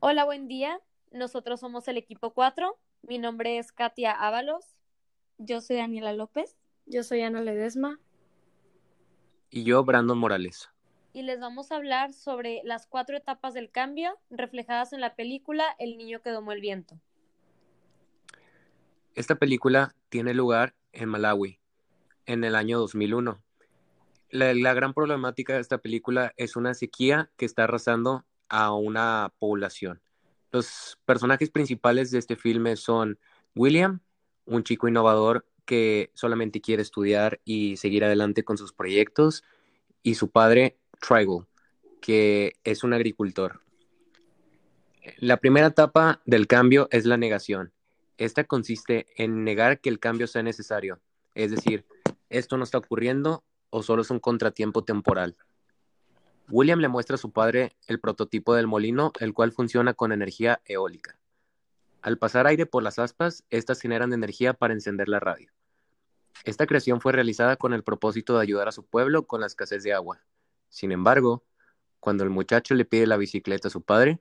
Hola, buen día. Nosotros somos el equipo 4. Mi nombre es Katia Ábalos. Yo soy Daniela López. Yo soy Ana Ledesma. Y yo, Brandon Morales. Y les vamos a hablar sobre las cuatro etapas del cambio reflejadas en la película El niño que domó el viento. Esta película tiene lugar en Malawi, en el año 2001. La, la, gran problemática de esta película es una sequía que está arrasando a una población. Los personajes principales de este filme son William, un chico innovador que solamente quiere estudiar y seguir adelante con sus proyectos, y su padre, Trigal, que es un agricultor. La primera etapa del cambio es la negación. Esta consiste en negar que el cambio sea necesario, es decir, esto no está ocurriendo o solo es un contratiempo temporal. William le muestra a su padre el prototipo del molino, el cual funciona con energía eólica. Al pasar aire por las aspas, estas generan energía para encender la radio. Esta creación fue realizada con el propósito de ayudar a su pueblo con la escasez de agua. Sin embargo, cuando el muchacho le pide la bicicleta a su padre,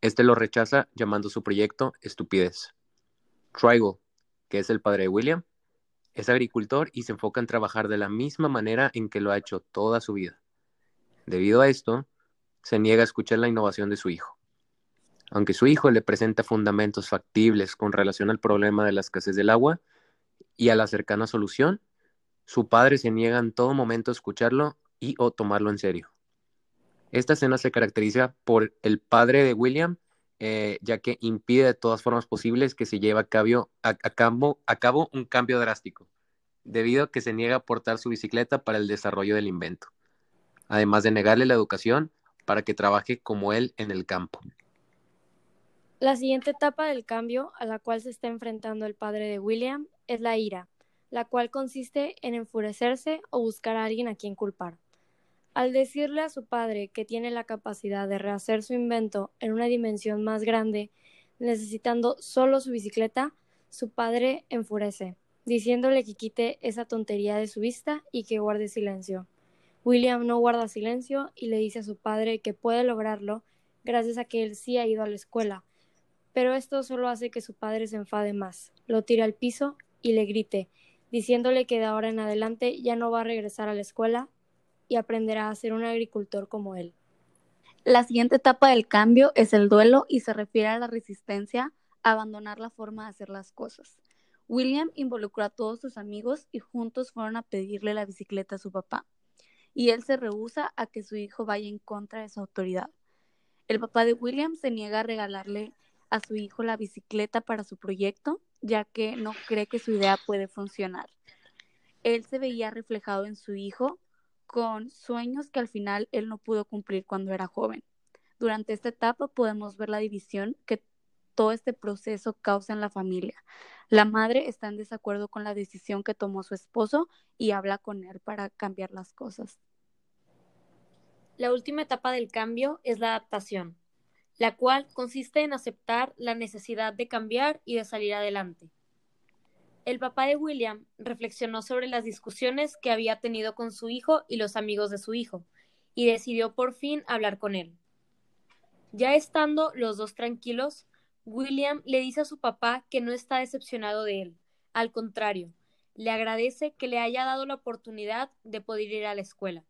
este lo rechaza llamando su proyecto estupidez. Trigal, que es el padre de William, es agricultor y se enfoca en trabajar de la misma manera en que lo ha hecho toda su vida. Debido a esto, se niega a escuchar la innovación de su hijo. Aunque su hijo le presenta fundamentos factibles con relación al problema de la escasez del agua y a la cercana solución, su padre se niega en todo momento a escucharlo y o tomarlo en serio. Esta escena se caracteriza por el padre de William, eh, ya que impide de todas formas posibles que se lleve a cabo, a, cabo, a cabo un cambio drástico, debido a que se niega a portar su bicicleta para el desarrollo del invento, además de negarle la educación para que trabaje como él en el campo. La siguiente etapa del cambio a la cual se está enfrentando el padre de William es la ira, la cual consiste en enfurecerse o buscar a alguien a quien culpar. Al decirle a su padre que tiene la capacidad de rehacer su invento en una dimensión más grande, necesitando solo su bicicleta, su padre enfurece, diciéndole que quite esa tontería de su vista y que guarde silencio. William no guarda silencio y le dice a su padre que puede lograrlo gracias a que él sí ha ido a la escuela, pero esto solo hace que su padre se enfade más, lo tire al piso y le grite, diciéndole que de ahora en adelante ya no va a regresar a la escuela y aprenderá a ser un agricultor como él. La siguiente etapa del cambio es el duelo y se refiere a la resistencia a abandonar la forma de hacer las cosas. William involucró a todos sus amigos y juntos fueron a pedirle la bicicleta a su papá, y él se rehúsa a que su hijo vaya en contra de su autoridad. El papá de William se niega a regalarle a su hijo la bicicleta para su proyecto, ya que no cree que su idea puede funcionar. Él se veía reflejado en su hijo con sueños que al final él no pudo cumplir cuando era joven. Durante esta etapa podemos ver la división que todo este proceso causa en la familia. La madre está en desacuerdo con la decisión que tomó su esposo y habla con él para cambiar las cosas. La última etapa del cambio es la adaptación, la cual consiste en aceptar la necesidad de cambiar y de salir adelante. El papá de William reflexionó sobre las discusiones que había tenido con su hijo y los amigos de su hijo, y decidió por fin hablar con él. Ya estando los dos tranquilos, William le dice a su papá que no está decepcionado de él. Al contrario, le agradece que le haya dado la oportunidad de poder ir a la escuela.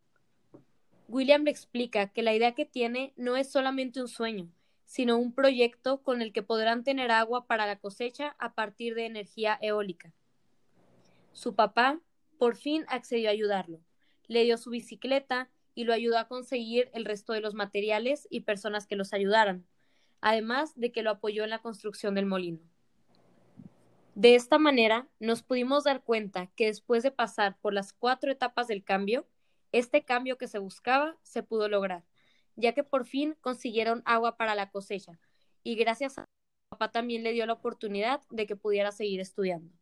William le explica que la idea que tiene no es solamente un sueño, sino un proyecto con el que podrán tener agua para la cosecha a partir de energía eólica. Su papá por fin accedió a ayudarlo. Le dio su bicicleta y lo ayudó a conseguir el resto de los materiales y personas que los ayudaran, además de que lo apoyó en la construcción del molino. De esta manera, nos pudimos dar cuenta que después de pasar por las cuatro etapas del cambio, este cambio que se buscaba se pudo lograr ya que por fin consiguieron agua para la cosecha y gracias a papá también le dio la oportunidad de que pudiera seguir estudiando.